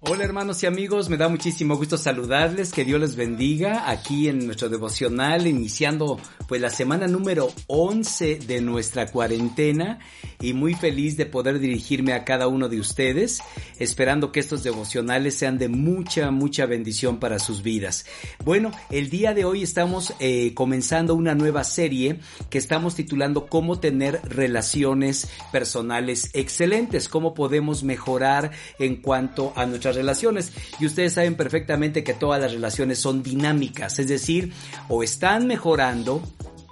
Hola hermanos y amigos, me da muchísimo gusto saludarles, que Dios les bendiga aquí en nuestro devocional, iniciando pues la semana número 11 de nuestra cuarentena y muy feliz de poder dirigirme a cada uno de ustedes, esperando que estos devocionales sean de mucha, mucha bendición para sus vidas. Bueno, el día de hoy estamos eh, comenzando una nueva serie que estamos titulando Cómo tener relaciones personales excelentes, cómo podemos mejorar en cuanto a nuestra relaciones. Y ustedes saben perfectamente que todas las relaciones son dinámicas, es decir, o están mejorando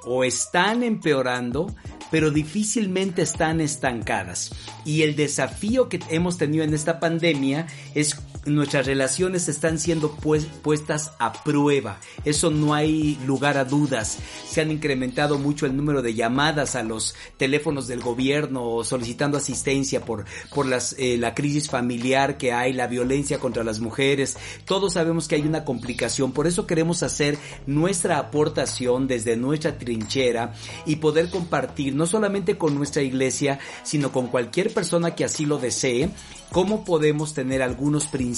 o están empeorando, pero difícilmente están estancadas. Y el desafío que hemos tenido en esta pandemia es nuestras relaciones están siendo pues, puestas a prueba. Eso no hay lugar a dudas. Se han incrementado mucho el número de llamadas a los teléfonos del gobierno solicitando asistencia por, por eh, la crisis familiar que hay, la violencia contra las mujeres. Todos sabemos que hay una complicación. Por eso queremos hacer nuestra aportación desde nuestra trinchera y poder compartir no solamente con nuestra iglesia, sino con cualquier persona que así lo desee cómo podemos tener algunos principios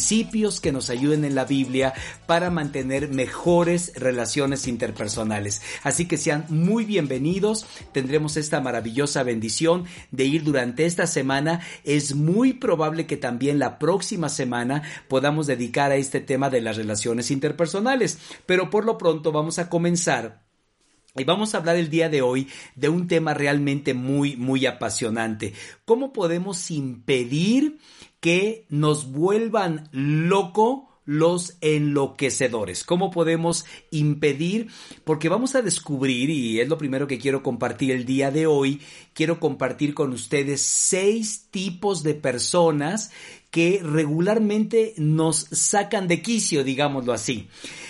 que nos ayuden en la Biblia para mantener mejores relaciones interpersonales. Así que sean muy bienvenidos, tendremos esta maravillosa bendición de ir durante esta semana. Es muy probable que también la próxima semana podamos dedicar a este tema de las relaciones interpersonales, pero por lo pronto vamos a comenzar y vamos a hablar el día de hoy de un tema realmente muy, muy apasionante. ¿Cómo podemos impedir que nos vuelvan loco los enloquecedores. ¿Cómo podemos impedir? Porque vamos a descubrir, y es lo primero que quiero compartir el día de hoy, quiero compartir con ustedes seis tipos de personas que regularmente nos sacan de quicio, digámoslo así.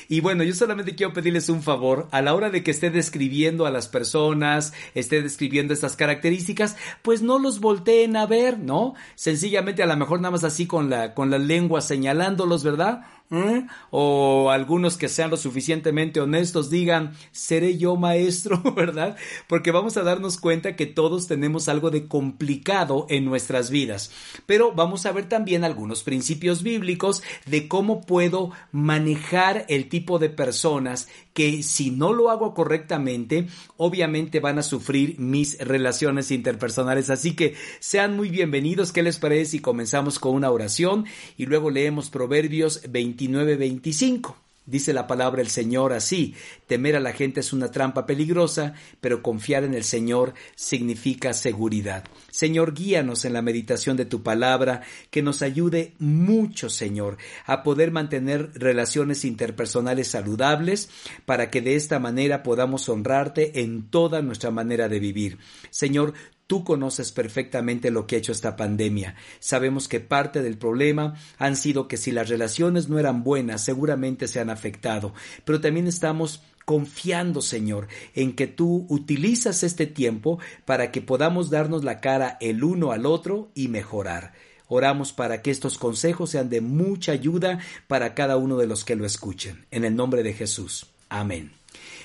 Y bueno, yo solamente quiero pedirles un favor, a la hora de que esté describiendo a las personas, esté describiendo estas características, pues no los volteen a ver, ¿no? Sencillamente a lo mejor nada más así con la, con la lengua señalándolos, ¿verdad? ¿Eh? O algunos que sean lo suficientemente honestos digan, seré yo maestro, ¿verdad? Porque vamos a darnos cuenta que todos tenemos algo de complicado en nuestras vidas. Pero vamos a ver también algunos principios bíblicos de cómo puedo manejar el tipo de personas que si no lo hago correctamente, obviamente van a sufrir mis relaciones interpersonales. Así que sean muy bienvenidos. ¿Qué les parece si comenzamos con una oración y luego leemos Proverbios 20 29-25. Dice la palabra el Señor así, temer a la gente es una trampa peligrosa, pero confiar en el Señor significa seguridad. Señor, guíanos en la meditación de tu palabra, que nos ayude mucho, Señor, a poder mantener relaciones interpersonales saludables, para que de esta manera podamos honrarte en toda nuestra manera de vivir. Señor, Tú conoces perfectamente lo que ha hecho esta pandemia. Sabemos que parte del problema han sido que si las relaciones no eran buenas, seguramente se han afectado. Pero también estamos confiando, Señor, en que tú utilizas este tiempo para que podamos darnos la cara el uno al otro y mejorar. Oramos para que estos consejos sean de mucha ayuda para cada uno de los que lo escuchen. En el nombre de Jesús. Amén.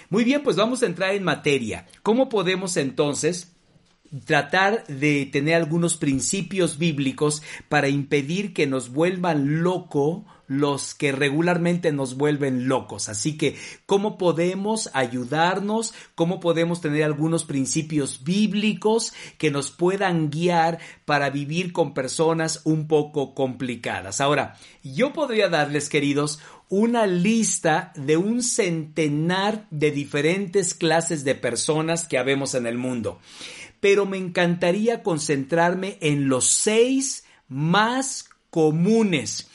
Muy bien, pues vamos a entrar en materia. ¿Cómo podemos entonces tratar de tener algunos principios bíblicos para impedir que nos vuelvan loco los que regularmente nos vuelven locos. Así que, ¿cómo podemos ayudarnos? ¿Cómo podemos tener algunos principios bíblicos que nos puedan guiar para vivir con personas un poco complicadas? Ahora, yo podría darles, queridos, una lista de un centenar de diferentes clases de personas que habemos en el mundo pero me encantaría concentrarme en los seis más comunes,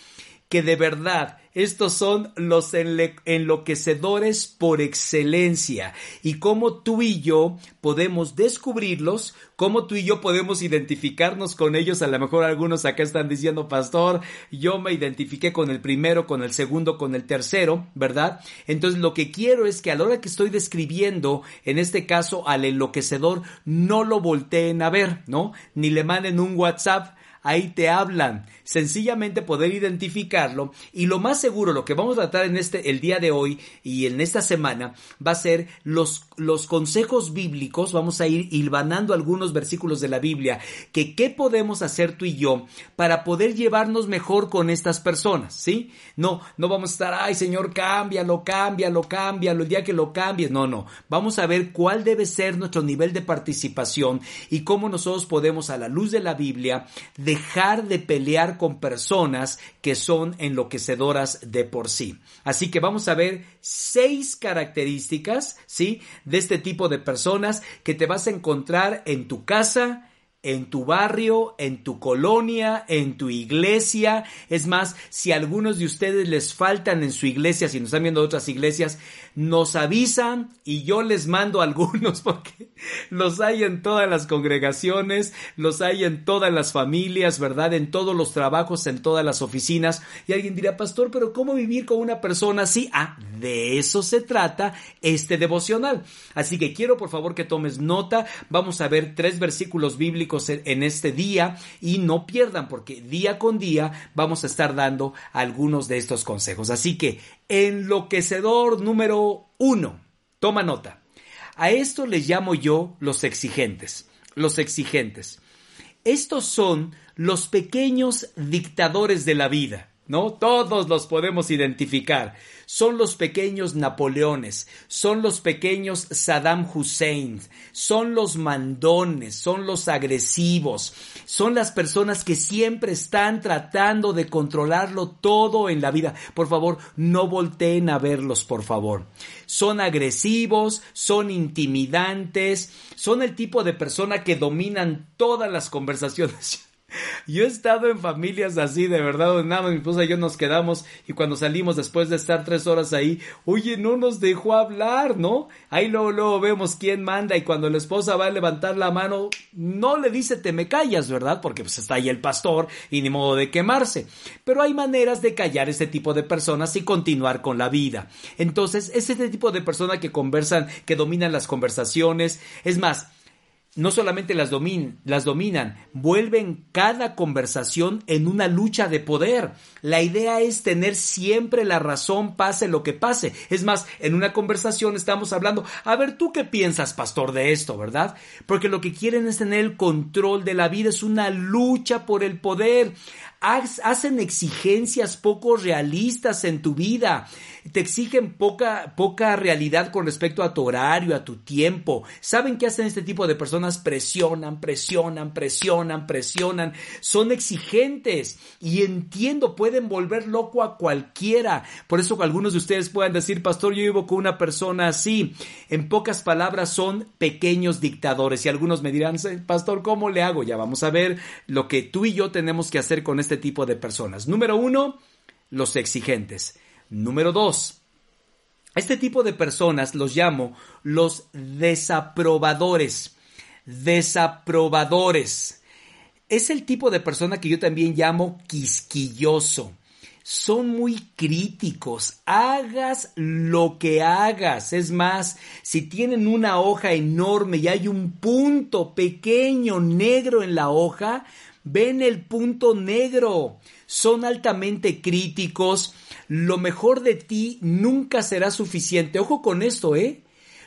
que de verdad estos son los enloquecedores por excelencia y cómo tú y yo podemos descubrirlos, cómo tú y yo podemos identificarnos con ellos. A lo mejor algunos acá están diciendo, pastor, yo me identifiqué con el primero, con el segundo, con el tercero, ¿verdad? Entonces lo que quiero es que a la hora que estoy describiendo, en este caso al enloquecedor, no lo volteen a ver, ¿no? Ni le manden un WhatsApp ahí te hablan. Sencillamente poder identificarlo y lo más seguro, lo que vamos a tratar en este, el día de hoy y en esta semana va a ser los, los consejos bíblicos. Vamos a ir hilvanando algunos versículos de la Biblia que qué podemos hacer tú y yo para poder llevarnos mejor con estas personas, ¿sí? No, no vamos a estar, ay Señor, cámbialo, cámbialo, cámbialo, el día que lo cambies. No, no. Vamos a ver cuál debe ser nuestro nivel de participación y cómo nosotros podemos, a la luz de la Biblia, dejar de pelear con personas que son enloquecedoras de por sí. Así que vamos a ver seis características, ¿sí? De este tipo de personas que te vas a encontrar en tu casa, en tu barrio, en tu colonia, en tu iglesia. Es más, si algunos de ustedes les faltan en su iglesia, si nos están viendo otras iglesias, nos avisan y yo les mando algunos porque los hay en todas las congregaciones, los hay en todas las familias, ¿verdad? En todos los trabajos, en todas las oficinas. Y alguien dirá, pastor, pero ¿cómo vivir con una persona así? Ah, de eso se trata este devocional. Así que quiero por favor que tomes nota. Vamos a ver tres versículos bíblicos en este día y no pierdan porque día con día vamos a estar dando algunos de estos consejos. Así que enloquecedor número uno, toma nota. A esto les llamo yo los exigentes. Los exigentes. Estos son los pequeños dictadores de la vida. ¿No? Todos los podemos identificar. Son los pequeños Napoleones, son los pequeños Saddam Hussein, son los mandones, son los agresivos, son las personas que siempre están tratando de controlarlo todo en la vida. Por favor, no volteen a verlos, por favor. Son agresivos, son intimidantes, son el tipo de persona que dominan todas las conversaciones. Yo he estado en familias así, de verdad, donde nada mi esposa y yo nos quedamos y cuando salimos después de estar tres horas ahí, oye, no nos dejó hablar, ¿no? Ahí luego, luego vemos quién manda y cuando la esposa va a levantar la mano, no le dice te me callas, ¿verdad? Porque pues está ahí el pastor y ni modo de quemarse. Pero hay maneras de callar este tipo de personas y continuar con la vida. Entonces, es este tipo de personas que conversan, que dominan las conversaciones. Es más, no solamente las, las dominan, vuelven cada conversación en una lucha de poder. La idea es tener siempre la razón, pase lo que pase. Es más, en una conversación estamos hablando, a ver, ¿tú qué piensas, pastor, de esto, verdad? Porque lo que quieren es tener el control de la vida, es una lucha por el poder hacen exigencias poco realistas en tu vida, te exigen poca, poca realidad con respecto a tu horario, a tu tiempo. ¿Saben qué hacen este tipo de personas? Presionan, presionan, presionan, presionan. Son exigentes y entiendo, pueden volver loco a cualquiera. Por eso algunos de ustedes pueden decir, pastor, yo vivo con una persona así. En pocas palabras, son pequeños dictadores. Y algunos me dirán, pastor, ¿cómo le hago? Ya vamos a ver lo que tú y yo tenemos que hacer con este tipo de personas. Número uno, los exigentes. Número dos, este tipo de personas los llamo los desaprobadores. Desaprobadores. Es el tipo de persona que yo también llamo quisquilloso. Son muy críticos. Hagas lo que hagas. Es más, si tienen una hoja enorme y hay un punto pequeño negro en la hoja, ven el punto negro, son altamente críticos, lo mejor de ti nunca será suficiente. Ojo con esto, ¿eh?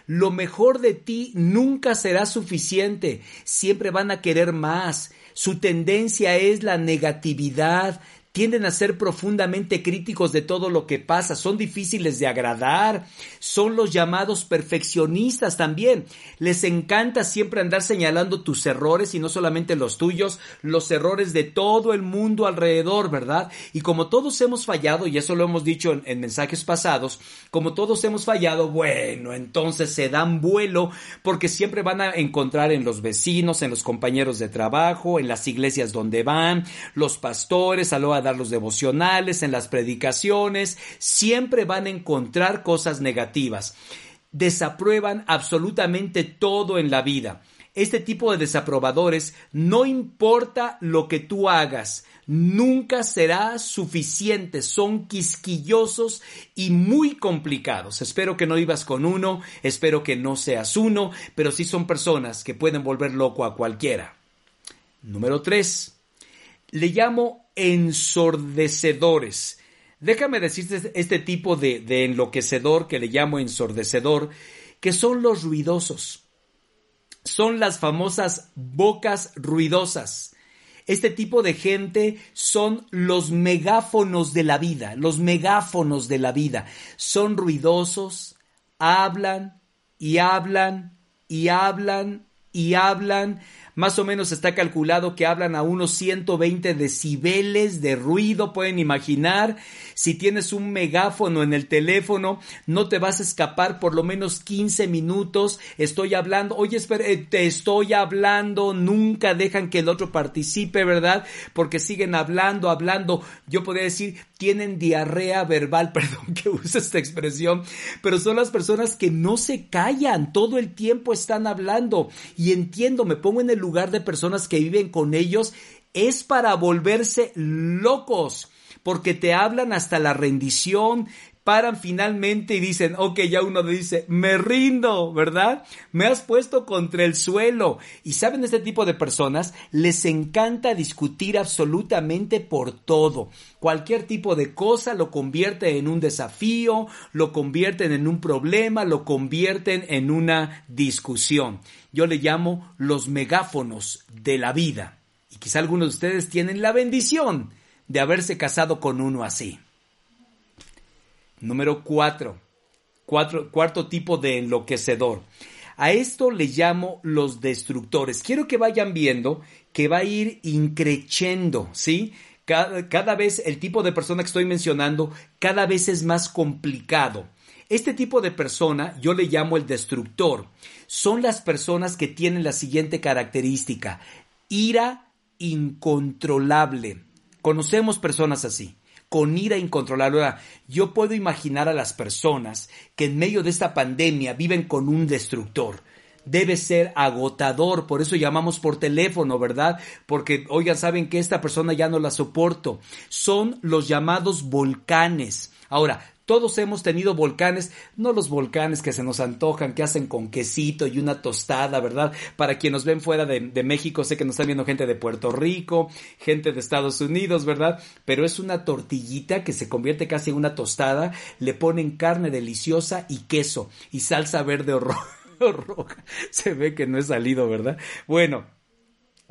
Lo mejor de ti nunca será suficiente. Siempre van a querer más. Su tendencia es la negatividad tienden a ser profundamente críticos de todo lo que pasa, son difíciles de agradar, son los llamados perfeccionistas también. Les encanta siempre andar señalando tus errores y no solamente los tuyos, los errores de todo el mundo alrededor, ¿verdad? Y como todos hemos fallado, y eso lo hemos dicho en, mensajes pasados, como todos hemos fallado, bueno, entonces se dan vuelo porque siempre van a encontrar en los vecinos, en los compañeros de trabajo, en las iglesias donde van, los pastores, a lo dar los devocionales, en las predicaciones, siempre van a encontrar cosas negativas. Desaprueban absolutamente todo en la vida. Este tipo de desaprobadores, no importa lo que tú hagas, nunca será suficiente. Son quisquillosos y muy complicados. Espero que no vivas con uno, espero que no seas uno, pero sí son personas que pueden volver loco a cualquiera. Número 3 le llamo ensordecedores. Déjame decirte este tipo de, de enloquecedor que le llamo ensordecedor, que son los ruidosos. Son las famosas bocas ruidosas. Este tipo de gente son los megáfonos de la vida, los megáfonos de la vida. Son ruidosos, hablan y hablan y hablan y hablan más o menos está calculado que hablan a unos 120 decibeles de ruido, pueden imaginar. Si tienes un megáfono en el teléfono, no te vas a escapar por lo menos 15 minutos. Estoy hablando, oye, espera, eh, te estoy hablando, nunca dejan que el otro participe, ¿verdad? Porque siguen hablando, hablando. Yo podría decir, tienen diarrea verbal, perdón que use esta expresión, pero son las personas que no se callan, todo el tiempo están hablando. Y entiendo, me pongo en el lugar de personas que viven con ellos, es para volverse locos, porque te hablan hasta la rendición, paran finalmente y dicen, ok, ya uno dice, me rindo, ¿verdad? Me has puesto contra el suelo. Y saben, este tipo de personas les encanta discutir absolutamente por todo. Cualquier tipo de cosa lo convierten en un desafío, lo convierten en un problema, lo convierten en una discusión. Yo le llamo los megáfonos de la vida. Y quizá algunos de ustedes tienen la bendición de haberse casado con uno así. Número cuatro. Cuarto tipo de enloquecedor. A esto le llamo los destructores. Quiero que vayan viendo que va a ir increciendo, ¿sí? Cada, cada, vez el tipo de persona que estoy mencionando, cada vez es más complicado. Este tipo de persona yo le llamo el destructor. Son las personas que tienen la siguiente característica. Ira incontrolable. Conocemos personas así con ira incontrolable. yo puedo imaginar a las personas que en medio de esta pandemia viven con un destructor. Debe ser agotador, por eso llamamos por teléfono, ¿verdad? Porque, oigan, saben que esta persona ya no la soporto. Son los llamados volcanes. Ahora, todos hemos tenido volcanes, no los volcanes que se nos antojan, que hacen con quesito y una tostada, ¿verdad? Para quienes nos ven fuera de, México, sé que nos están viendo gente de Puerto Rico, gente de Estados Unidos, ¿verdad? Pero es una tortillita que se convierte casi en una tostada, le ponen carne deliciosa y queso y salsa verde roja. Se ve que no he salido, ¿verdad? Bueno,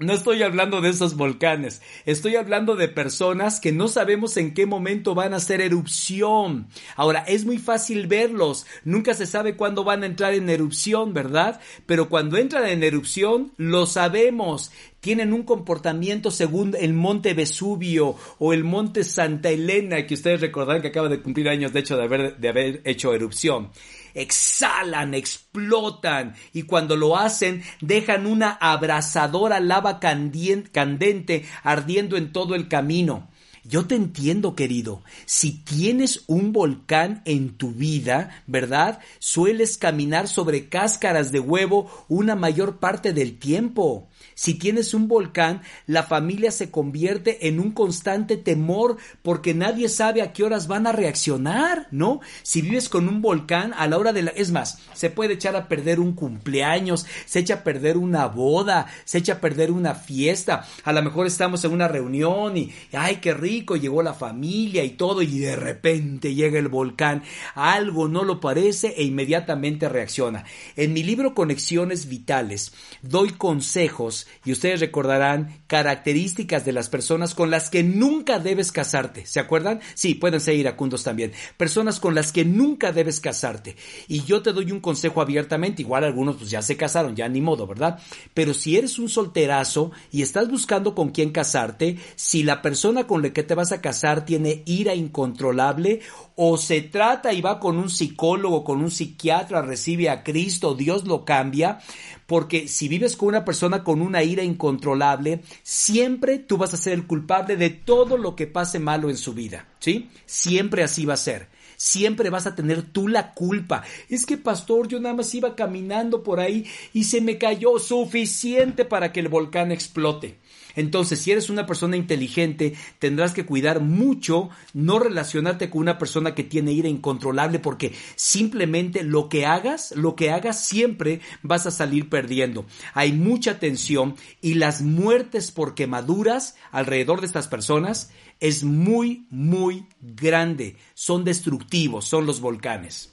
no estoy hablando de esos volcanes, estoy hablando de personas que no sabemos en qué momento van a hacer erupción. Ahora, es muy fácil verlos, nunca se sabe cuándo van a entrar en erupción, ¿verdad? Pero cuando entran en erupción, lo sabemos. Tienen un comportamiento según el monte Vesubio o el monte Santa Elena, que ustedes recordarán que acaba de cumplir años de hecho de haber, de haber hecho erupción exhalan, explotan y cuando lo hacen dejan una abrasadora lava candente ardiendo en todo el camino. Yo te entiendo, querido. Si tienes un volcán en tu vida, ¿verdad? Sueles caminar sobre cáscaras de huevo una mayor parte del tiempo. Si tienes un volcán, la familia se convierte en un constante temor porque nadie sabe a qué horas van a reaccionar, ¿no? Si vives con un volcán, a la hora de la... Es más, se puede echar a perder un cumpleaños, se echa a perder una boda, se echa a perder una fiesta. A lo mejor estamos en una reunión y, ay, qué rico, llegó la familia y todo y de repente llega el volcán. Algo no lo parece e inmediatamente reacciona. En mi libro Conexiones Vitales doy consejos y ustedes recordarán características de las personas con las que nunca debes casarte. ¿Se acuerdan? Sí, pueden ser iracundos también. Personas con las que nunca debes casarte. Y yo te doy un consejo abiertamente, igual algunos pues ya se casaron, ya ni modo, ¿verdad? Pero si eres un solterazo y estás buscando con quién casarte, si la persona con la que te vas a casar tiene ira incontrolable o se trata y va con un psicólogo, con un psiquiatra, recibe a Cristo, Dios lo cambia, porque si vives con una persona con una ira incontrolable, siempre tú vas a ser el culpable de todo lo que pase malo en su vida, ¿sí? Siempre así va a ser. Siempre vas a tener tú la culpa. Es que, pastor, yo nada más iba caminando por ahí y se me cayó suficiente para que el volcán explote. Entonces, si eres una persona inteligente, tendrás que cuidar mucho no relacionarte con una persona que tiene ira incontrolable porque simplemente lo que hagas, lo que hagas siempre vas a salir perdiendo. Hay mucha tensión y las muertes por quemaduras alrededor de estas personas es muy, muy grande. Son destructivos, son los volcanes.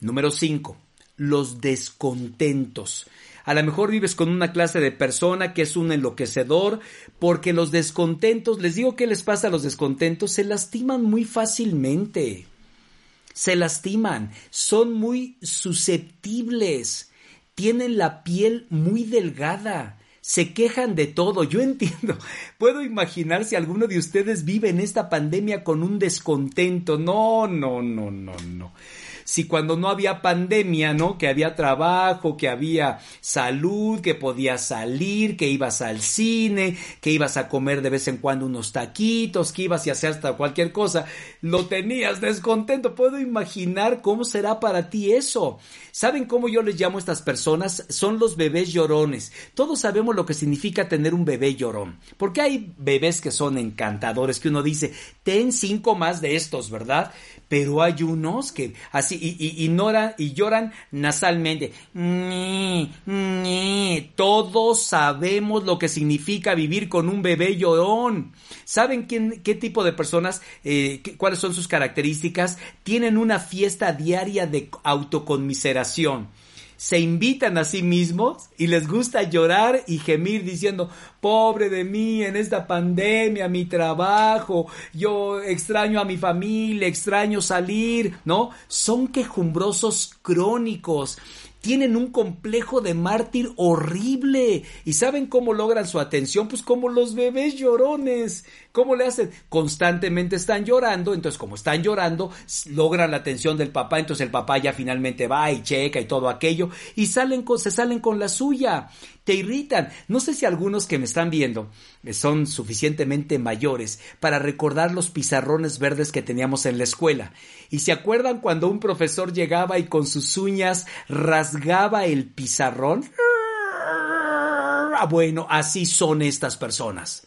Número 5. Los descontentos. A lo mejor vives con una clase de persona que es un enloquecedor, porque los descontentos, les digo qué les pasa a los descontentos, se lastiman muy fácilmente. Se lastiman, son muy susceptibles, tienen la piel muy delgada, se quejan de todo. Yo entiendo, puedo imaginar si alguno de ustedes vive en esta pandemia con un descontento. No, no, no, no, no si cuando no había pandemia, ¿no? Que había trabajo, que había salud, que podías salir, que ibas al cine, que ibas a comer de vez en cuando unos taquitos, que ibas a hacer hasta cualquier cosa, lo tenías descontento. Puedo imaginar cómo será para ti eso. ¿Saben cómo yo les llamo a estas personas? Son los bebés llorones. Todos sabemos lo que significa tener un bebé llorón. Porque hay bebés que son encantadores, que uno dice, ten cinco más de estos, ¿verdad? Pero hay unos que así y, ignoran y lloran nasalmente. Todos sabemos lo que significa vivir con un bebé llorón. ¿Saben quién, qué tipo de personas, eh, cuáles son sus características? Tienen una fiesta diaria de autoconmiseración se invitan a sí mismos y les gusta llorar y gemir diciendo, pobre de mí en esta pandemia, mi trabajo, yo extraño a mi familia, extraño salir, ¿no? Son quejumbrosos crónicos tienen un complejo de mártir horrible. ¿Y saben cómo logran su atención? Pues como los bebés llorones. ¿Cómo le hacen? Constantemente están llorando, entonces como están llorando, logran la atención del papá, entonces el papá ya finalmente va y checa y todo aquello, y salen con, se salen con la suya te irritan. No sé si algunos que me están viendo eh, son suficientemente mayores para recordar los pizarrones verdes que teníamos en la escuela. Y se acuerdan cuando un profesor llegaba y con sus uñas rasgaba el pizarrón. Ah, bueno, así son estas personas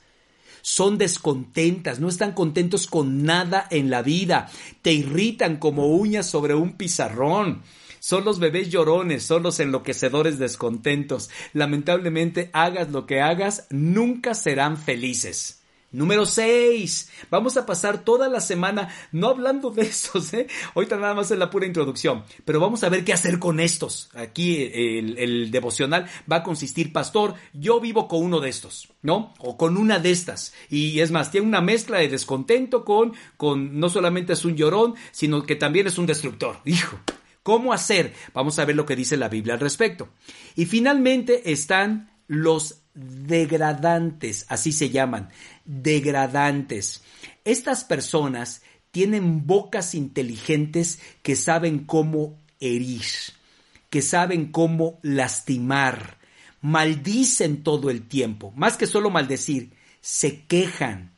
son descontentas, no están contentos con nada en la vida, te irritan como uñas sobre un pizarrón. Son los bebés llorones, son los enloquecedores descontentos. Lamentablemente, hagas lo que hagas, nunca serán felices. Número 6. Vamos a pasar toda la semana no hablando de estos, ¿eh? Ahorita nada más es la pura introducción, pero vamos a ver qué hacer con estos. Aquí el, el, devocional va a consistir, pastor, yo vivo con uno de estos, ¿no? O con una de estas. Y es más, tiene una mezcla de descontento con, con no solamente es un llorón, sino que también es un destructor. Hijo, ¿Cómo hacer? Vamos a ver lo que dice la Biblia al respecto. Y finalmente están los degradantes, así se llaman, degradantes. Estas personas tienen bocas inteligentes que saben cómo herir, que saben cómo lastimar, maldicen todo el tiempo, más que solo maldecir, se quejan,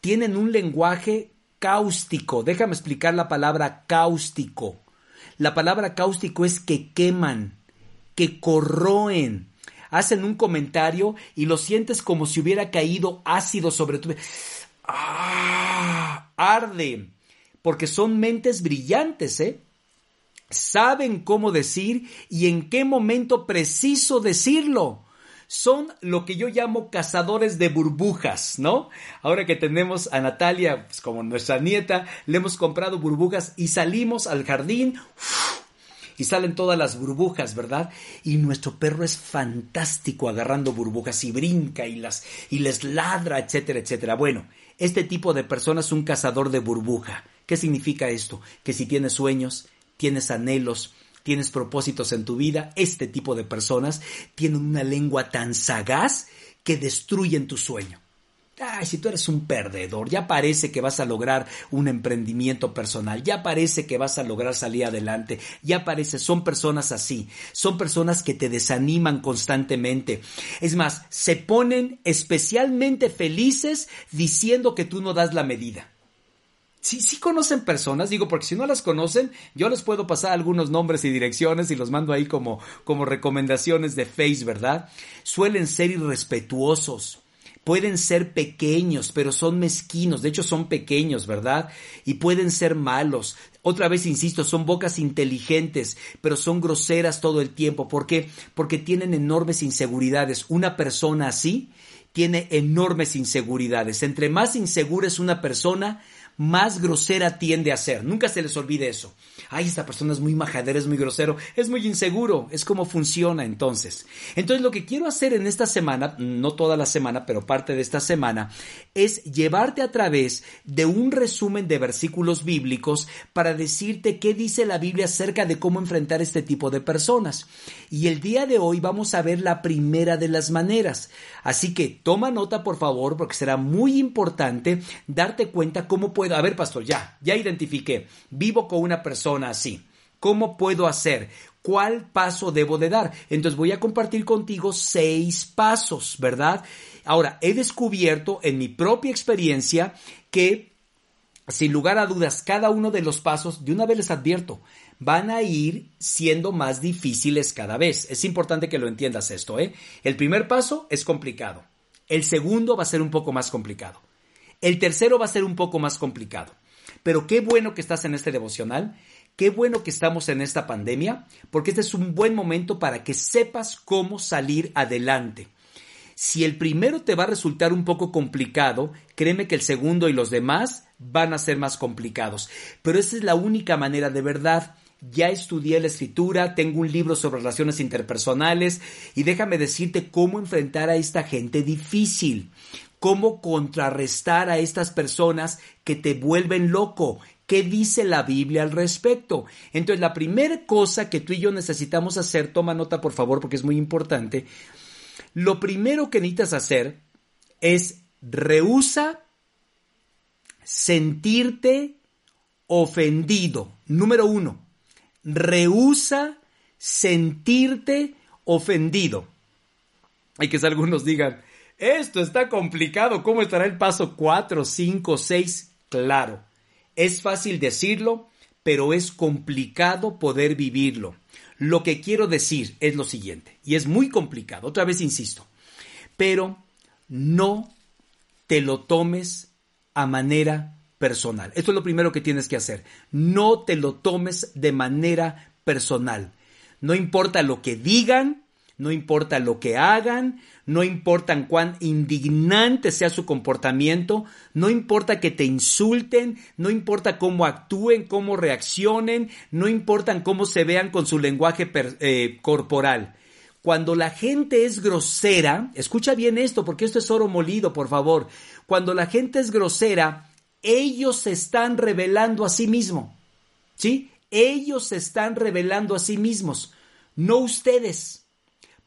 tienen un lenguaje cáustico, déjame explicar la palabra cáustico. La palabra cáustico es que queman, que corroen. Hacen un comentario y lo sientes como si hubiera caído ácido sobre tu... ¡Ah! Arde. Porque son mentes brillantes, ¿eh? Saben cómo decir y en qué momento preciso decirlo son lo que yo llamo cazadores de burbujas, ¿no? Ahora que tenemos a Natalia pues, como nuestra nieta, le hemos comprado burbujas y salimos al jardín. y salen todas las burbujas, ¿verdad? Y nuestro perro es fantástico agarrando burbujas y brinca y las y les ladra, etcétera, etcétera. Bueno, este tipo de persona es un cazador de burbuja. ¿Qué significa esto? Que si tienes sueños, tienes anhelos, tienes propósitos en tu vida, este tipo de personas tienen una lengua tan sagaz que destruyen tu sueño. Ay, si tú eres un perdedor, ya parece que vas a lograr un emprendimiento personal, ya parece que vas a lograr salir adelante, ya parece, son personas así, son personas que te desaniman constantemente. Es más, se ponen especialmente felices diciendo que tú no das la medida. Sí, sí conocen personas, digo, porque si no las conocen, yo les puedo pasar algunos nombres y direcciones y los mando ahí como, como recomendaciones de Face, ¿verdad? Suelen ser irrespetuosos, pueden ser pequeños, pero son mezquinos, de hecho son pequeños, ¿verdad? Y pueden ser malos. Otra vez insisto, son bocas inteligentes, pero son groseras todo el tiempo. ¿Por qué? Porque tienen enormes inseguridades. Una persona así tiene enormes inseguridades. Entre más insegura es una persona, más grosera tiende a ser. Nunca se les olvide eso. Ay, esta persona es muy majadera, es muy grosero, es muy inseguro. Es como funciona entonces. Entonces lo que quiero hacer en esta semana, no toda la semana, pero parte de esta semana, es llevarte a través de un resumen de versículos bíblicos para decirte qué dice la Biblia acerca de cómo enfrentar este tipo de personas. Y el día de hoy vamos a ver la primera de las maneras. Así que toma nota por favor porque será muy importante darte cuenta cómo puede a ver, pastor, ya, ya identifiqué, vivo con una persona así. ¿Cómo puedo hacer? ¿Cuál paso debo de dar? Entonces voy a compartir contigo seis pasos, ¿verdad? Ahora, he descubierto en mi propia experiencia que, sin lugar a dudas, cada uno de los pasos, de una vez les advierto, van a ir siendo más difíciles cada vez. Es importante que lo entiendas esto, ¿eh? El primer paso es complicado. El segundo va a ser un poco más complicado. El tercero va a ser un poco más complicado. Pero qué bueno que estás en este devocional, qué bueno que estamos en esta pandemia, porque este es un buen momento para que sepas cómo salir adelante. Si el primero te va a resultar un poco complicado, créeme que el segundo y los demás van a ser más complicados. Pero esa es la única manera de verdad. Ya estudié la escritura, tengo un libro sobre relaciones interpersonales y déjame decirte cómo enfrentar a esta gente difícil cómo contrarrestar a estas personas que te vuelven loco. ¿Qué dice la Biblia al respecto? Entonces, la primera cosa que tú y yo necesitamos hacer, toma nota por favor porque es muy importante, lo primero que necesitas hacer es rehúsa sentirte ofendido. Número uno, rehúsa sentirte ofendido. Hay que algunos digan, esto está complicado. ¿Cómo estará el paso 4, 5, 6? Claro, es fácil decirlo, pero es complicado poder vivirlo. Lo que quiero decir es lo siguiente, y es muy complicado, otra vez insisto, pero no te lo tomes a manera personal. Esto es lo primero que tienes que hacer. No te lo tomes de manera personal. No importa lo que digan, no importa lo que hagan, no importa cuán indignante sea su comportamiento, no importa que te insulten, no importa cómo actúen, cómo reaccionen, no importa cómo se vean con su lenguaje eh, corporal. Cuando la gente es grosera, escucha bien esto porque esto es oro molido, por favor. Cuando la gente es grosera, ellos se están revelando a sí mismos. ¿Sí? Ellos se están revelando a sí mismos, no ustedes.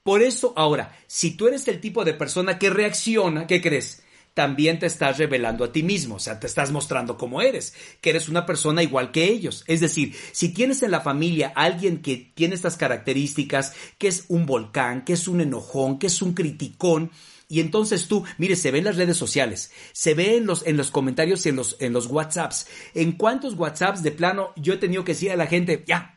Por eso, ahora, si tú eres el tipo de persona que reacciona, ¿qué crees? También te estás revelando a ti mismo, o sea, te estás mostrando cómo eres, que eres una persona igual que ellos. Es decir, si tienes en la familia alguien que tiene estas características, que es un volcán, que es un enojón, que es un criticón, y entonces tú, mire, se ve en las redes sociales, se ve en los, en los comentarios y en los, en los WhatsApps. ¿En cuántos WhatsApps de plano yo he tenido que decir a la gente, ya,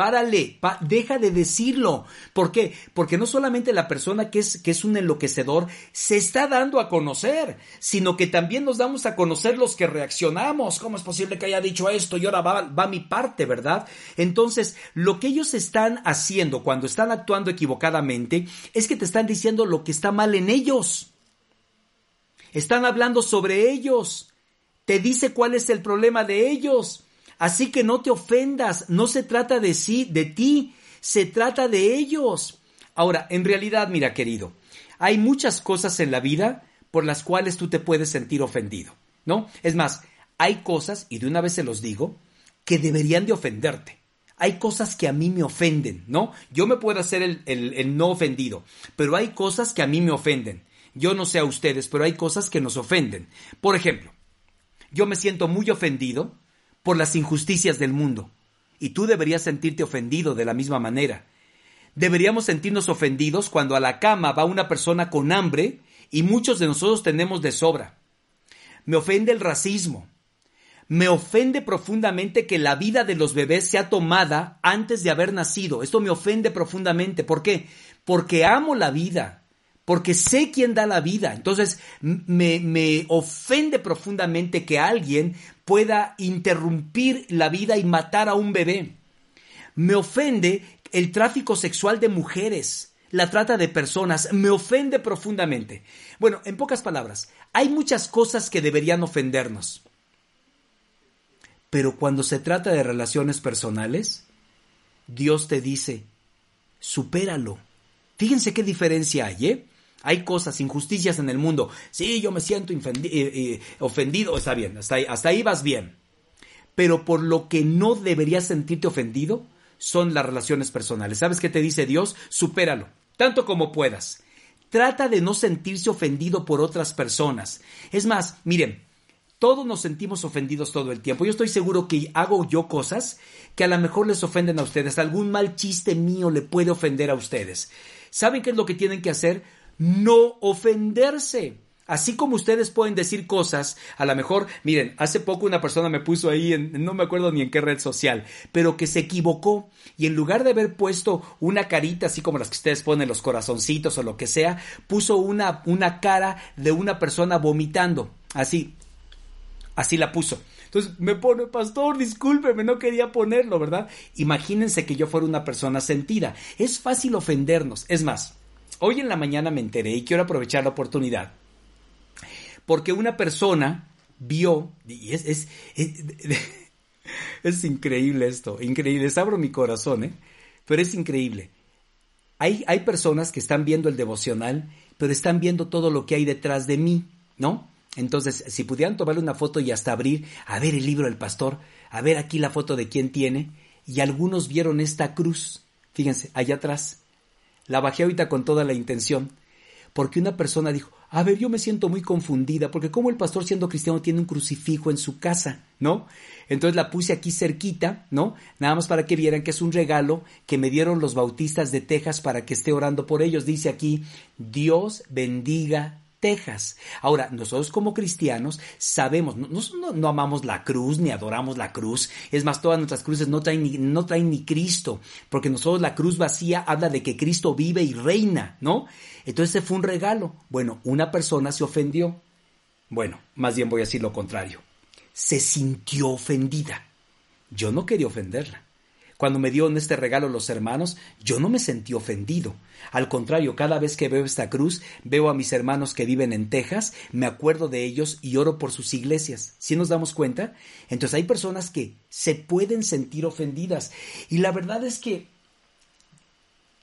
Párale, deja de decirlo. ¿Por qué? Porque no solamente la persona que es, que es un enloquecedor se está dando a conocer, sino que también nos damos a conocer los que reaccionamos. ¿Cómo es posible que haya dicho esto y ahora va, va mi parte, verdad? Entonces, lo que ellos están haciendo cuando están actuando equivocadamente es que te están diciendo lo que está mal en ellos. Están hablando sobre ellos. Te dice cuál es el problema de ellos. Así que no te ofendas, no se trata de sí, de ti, se trata de ellos. Ahora, en realidad, mira, querido, hay muchas cosas en la vida por las cuales tú te puedes sentir ofendido, ¿no? Es más, hay cosas, y de una vez se los digo, que deberían de ofenderte. Hay cosas que a mí me ofenden, ¿no? Yo me puedo hacer el, el no ofendido, pero hay cosas que a mí me ofenden. Yo no sé a ustedes, pero hay cosas que nos ofenden. Por ejemplo, yo me siento muy ofendido por las injusticias del mundo. Y tú deberías sentirte ofendido de la misma manera. Deberíamos sentirnos ofendidos cuando a la cama va una persona con hambre y muchos de nosotros tenemos de sobra. Me ofende el racismo. Me ofende profundamente que la vida de los bebés sea tomada antes de haber nacido. Esto me ofende profundamente. ¿Por qué? Porque amo la vida, porque sé quién da la vida. Entonces me, me ofende profundamente que alguien pueda interrumpir la vida y matar a un bebé. Me ofende el tráfico sexual de mujeres, la trata de personas, me ofende profundamente. Bueno, en pocas palabras, hay muchas cosas que deberían ofendernos. Pero cuando se trata de relaciones personales, Dios te dice, supéralo. Fíjense qué diferencia hay, ¿eh? Hay cosas, injusticias en el mundo. Sí, yo me siento eh, eh, ofendido, está bien, hasta ahí, ahí vas bien. Pero por lo que no deberías sentirte ofendido son las relaciones personales. ¿Sabes qué te dice Dios? Supéralo, tanto como puedas. Trata de no sentirse ofendido por otras personas. Es más, miren, todos nos sentimos ofendidos todo el tiempo. Yo estoy seguro que hago yo cosas que a lo mejor les ofenden a ustedes. Algún mal chiste mío le puede ofender a ustedes. ¿Saben qué es lo que tienen que hacer? No ofenderse. Así como ustedes pueden decir cosas, a lo mejor, miren, hace poco una persona me puso ahí, en, no me acuerdo ni en qué red social, pero que se equivocó y en lugar de haber puesto una carita así como las que ustedes ponen los corazoncitos o lo que sea, puso una, una cara de una persona vomitando, así, Así la puso. Entonces me pone, pastor, discúlpeme, no quería ponerlo, ¿verdad? Imagínense que yo fuera una persona sentida. Es fácil ofendernos. Es más, hoy en la mañana me enteré y quiero aprovechar la oportunidad. Porque una persona vio, y es, es, es, increíble esto, increíble, abro mi corazón, ¿eh? Pero es increíble. Hay, hay personas que están viendo el devocional, pero están viendo todo lo que hay detrás de mí, ¿no? Entonces, si pudieran tomarle una foto y hasta abrir, a ver el libro del pastor, a ver aquí la foto de quién tiene, y algunos vieron esta cruz, fíjense, allá atrás. La bajé ahorita con toda la intención, porque una persona dijo, a ver, yo me siento muy confundida, porque como el pastor siendo cristiano tiene un crucifijo en su casa, ¿no? Entonces la puse aquí cerquita, ¿no? Nada más para que vieran que es un regalo que me dieron los bautistas de Texas para que esté orando por ellos. Dice aquí, Dios bendiga Texas. Ahora, nosotros como cristianos sabemos, no, no, amamos la cruz ni adoramos la cruz. Es más, todas nuestras cruces no traen, ni, no traen ni Cristo, porque nosotros la cruz vacía habla de que Cristo vive y reina, ¿no? Entonces fue un regalo. Bueno, una persona se ofendió. Bueno, más bien voy a decir lo contrario. Se sintió ofendida. Yo no quería ofenderla. Cuando me dieron este regalo los hermanos, yo no me sentí ofendido. Al contrario, cada vez que veo esta cruz, veo a mis hermanos que viven en Texas, me acuerdo de ellos y oro por sus iglesias. ¿Sí nos damos cuenta? Entonces hay personas que se pueden sentir ofendidas. Y la verdad es que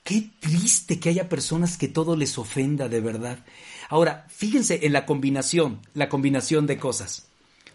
Qué triste que haya personas que todo les ofenda de verdad. Ahora, fíjense en la combinación, la combinación de cosas.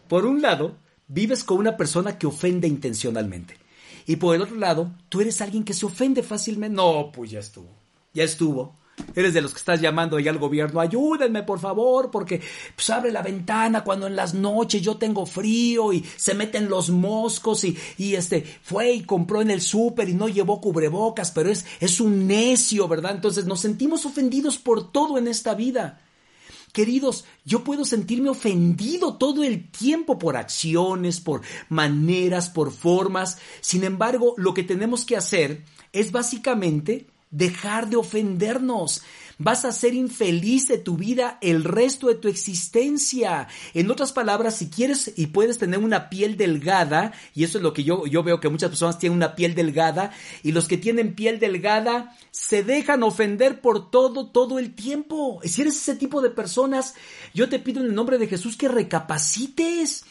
Por un lado, vives con una persona que ofende intencionalmente. Y por el otro lado, tú eres alguien que se ofende fácilmente. No, pues ya estuvo. Ya estuvo. Eres de los que estás llamando ahí al gobierno, ayúdenme por favor, porque pues abre la ventana cuando en las noches yo tengo frío y se meten los moscos y, y este fue y compró en el súper y no llevó cubrebocas, pero es, es un necio, ¿verdad? Entonces nos sentimos ofendidos por todo en esta vida. Queridos, yo puedo sentirme ofendido todo el tiempo por acciones, por maneras, por formas. Sin embargo, lo que tenemos que hacer es básicamente dejar de ofendernos. Vas a ser infeliz de tu vida el resto de tu existencia. En otras palabras, si quieres y puedes tener una piel delgada, y eso es lo que yo, yo veo que muchas personas tienen una piel delgada, y los que tienen piel delgada se dejan ofender por todo, todo el tiempo. Si eres ese tipo de personas, yo te pido en el nombre de Jesús que recapacites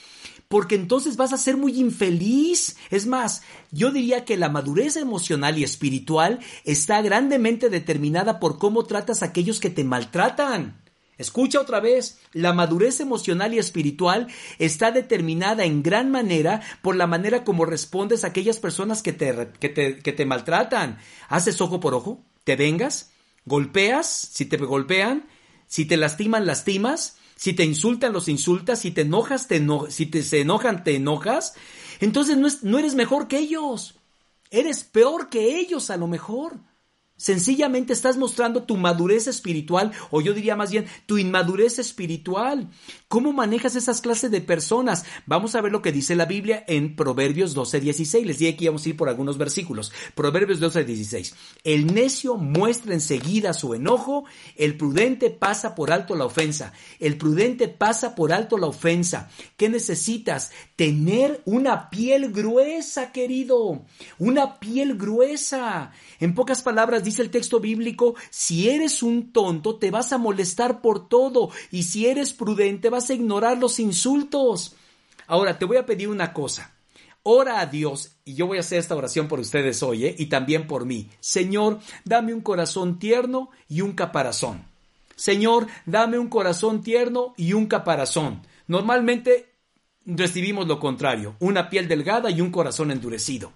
porque entonces vas a ser muy infeliz. Es más, yo diría que la madurez emocional y espiritual está grandemente determinada por cómo tratas a aquellos que te maltratan. Escucha otra vez, la madurez emocional y espiritual está determinada en gran manera por la manera como respondes a aquellas personas que te, que te, que te maltratan. ¿Haces ojo por ojo? ¿Te vengas? ¿Golpeas? Si te golpean, si te lastiman, lastimas. Si te insultan, los insultas. Si te enojas, te si te se enojan, te enojas. Entonces no, no eres mejor que ellos. Eres peor que ellos a lo mejor. Sencillamente estás mostrando tu madurez espiritual, o yo diría más bien tu inmadurez espiritual. ¿Cómo manejas esas clases de personas? Vamos a ver lo que dice la Biblia en Proverbios 12, 16. Les dije que íbamos a ir por algunos versículos. Proverbios 12, 16. El necio muestra enseguida su enojo, el prudente pasa por alto la ofensa. El prudente pasa por alto la ofensa. ¿Qué necesitas? Tener una piel gruesa, querido. Una piel gruesa. En pocas palabras, dice el texto bíblico, si eres un tonto, te vas a molestar por todo, y si eres prudente, vas a ignorar los insultos. Ahora, te voy a pedir una cosa. Ora a Dios, y yo voy a hacer esta oración por ustedes hoy, ¿eh? y también por mí. Señor, dame un corazón tierno y un caparazón. Señor, dame un corazón tierno y un caparazón. Normalmente recibimos lo contrario, una piel delgada y un corazón endurecido.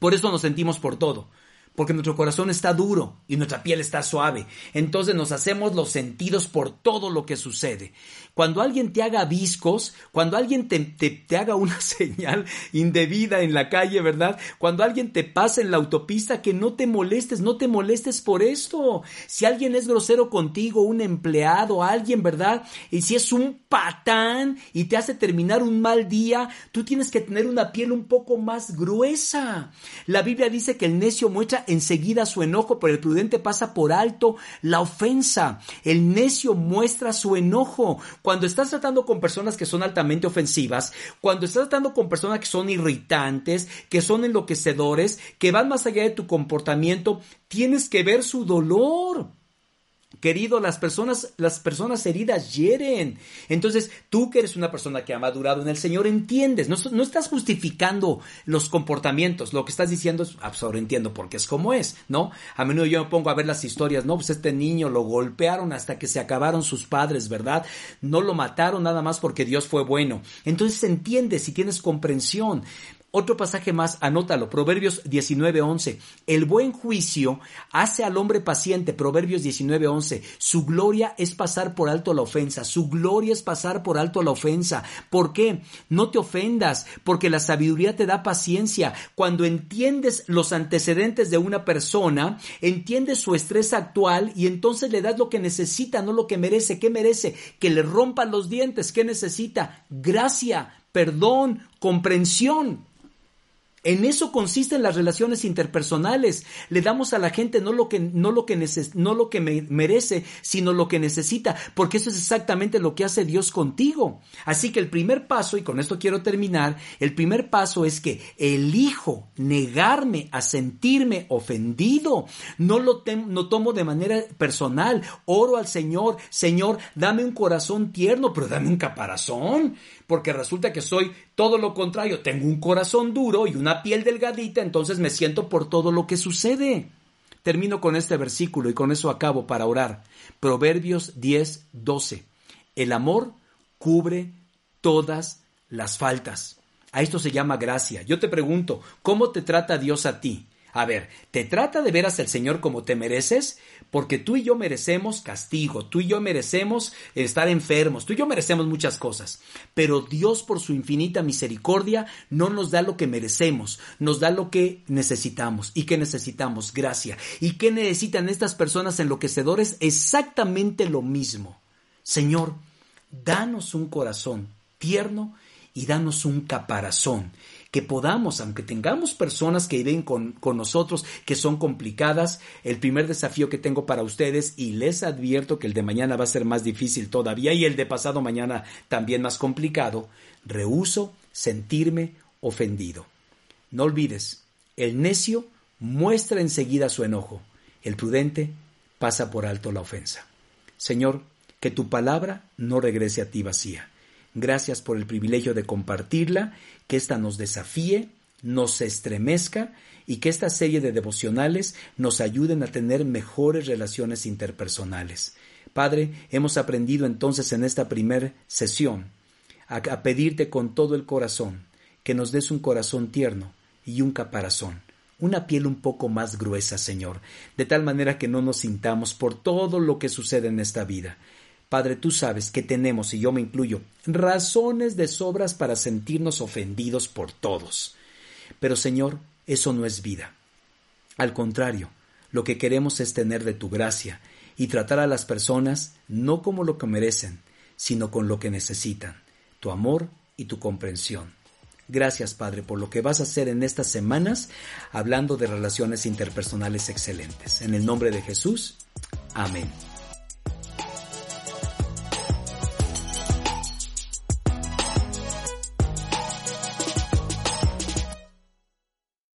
Por eso nos sentimos por todo porque nuestro corazón está duro y nuestra piel está suave. Entonces nos hacemos los sentidos por todo lo que sucede. Cuando alguien te haga viscos, cuando alguien te, te, haga una señal indebida en la calle, ¿verdad? Cuando alguien te pasa en la autopista, que no te molestes, no te molestes por esto. Si alguien es grosero contigo, un empleado, alguien, ¿verdad? Y si es un patán y te hace terminar un mal día, tú tienes que tener una piel un poco más gruesa. La Biblia dice que el necio muestra enseguida su enojo, pero el prudente pasa por alto la ofensa. El necio muestra su enojo. Cuando estás tratando con personas que son altamente ofensivas, cuando estás tratando con personas que son irritantes, que son enloquecedores, que van más allá de tu comportamiento, tienes que ver su dolor. Querido, las personas, las personas heridas hieren. Entonces, tú que eres una persona que ha madurado en el Señor, entiendes, no, no estás justificando los comportamientos, lo que estás diciendo es, ah, pues entiendo porque es como es, ¿no? A menudo yo me pongo a ver las historias, no, pues este niño lo golpearon hasta que se acabaron sus padres, ¿verdad? No lo mataron nada más porque Dios fue bueno. Entonces, entiendes si tienes comprensión. Otro pasaje más, anótalo, Proverbios 19:11. El buen juicio hace al hombre paciente, Proverbios 19:11. Su gloria es pasar por alto la ofensa, su gloria es pasar por alto la ofensa. ¿Por qué? No te ofendas, porque la sabiduría te da paciencia. Cuando entiendes los antecedentes de una persona, entiendes su estrés actual y entonces le das lo que necesita, no lo que merece. ¿Qué merece? Que le rompan los dientes. ¿Qué necesita? Gracia, perdón, comprensión. En eso consisten las relaciones interpersonales. Le damos a la gente no lo que, no lo que, no lo que merece, sino lo que necesita, porque eso es exactamente lo que hace Dios contigo. Así que el primer paso, y con esto quiero terminar, el primer paso es que elijo negarme a sentirme ofendido. No lo no tomo de manera personal. Oro al Señor, Señor, dame un corazón tierno, pero dame un caparazón porque resulta que soy todo lo contrario, tengo un corazón duro y una piel delgadita, entonces me siento por todo lo que sucede. Termino con este versículo y con eso acabo para orar. Proverbios 10, 12. El amor cubre todas las faltas. A esto se llama gracia. Yo te pregunto, ¿cómo te trata Dios a ti? A ver, ¿te trata de veras el Señor como te mereces? Porque tú y yo merecemos castigo, tú y yo merecemos estar enfermos, tú y yo merecemos muchas cosas. Pero Dios por su infinita misericordia no nos da lo que merecemos, nos da lo que necesitamos. ¿Y qué necesitamos? Gracia. ¿Y qué necesitan estas personas enloquecedores? Exactamente lo mismo. Señor, danos un corazón tierno y danos un caparazón que podamos, aunque tengamos personas que viven con, con, nosotros que son complicadas, el primer desafío que tengo para ustedes, y les advierto que el de mañana va a ser más difícil todavía y el de pasado mañana también más complicado, rehuso sentirme ofendido. No olvides, el necio muestra enseguida su enojo, el prudente pasa por alto la ofensa. Señor, que tu palabra no regrese a ti vacía Gracias por el privilegio de compartirla, que ésta nos desafíe, nos estremezca y que esta serie de devocionales nos ayuden a tener mejores relaciones interpersonales. Padre, hemos aprendido entonces en esta primera sesión a, a pedirte con todo el corazón que nos des un corazón tierno y un caparazón una piel un poco más gruesa, Señor, de tal manera que no nos sintamos por todo lo que sucede en esta vida, Padre, tú sabes que tenemos, y yo me incluyo, razones de sobras para sentirnos ofendidos por todos. Pero Señor, eso no es vida. Al contrario, lo que queremos es tener de tu gracia y tratar a las personas no como lo que merecen, sino con lo que necesitan, tu amor y tu comprensión. Gracias, Padre, por lo que vas a hacer en estas semanas hablando de relaciones interpersonales excelentes. En el nombre de Jesús, amén.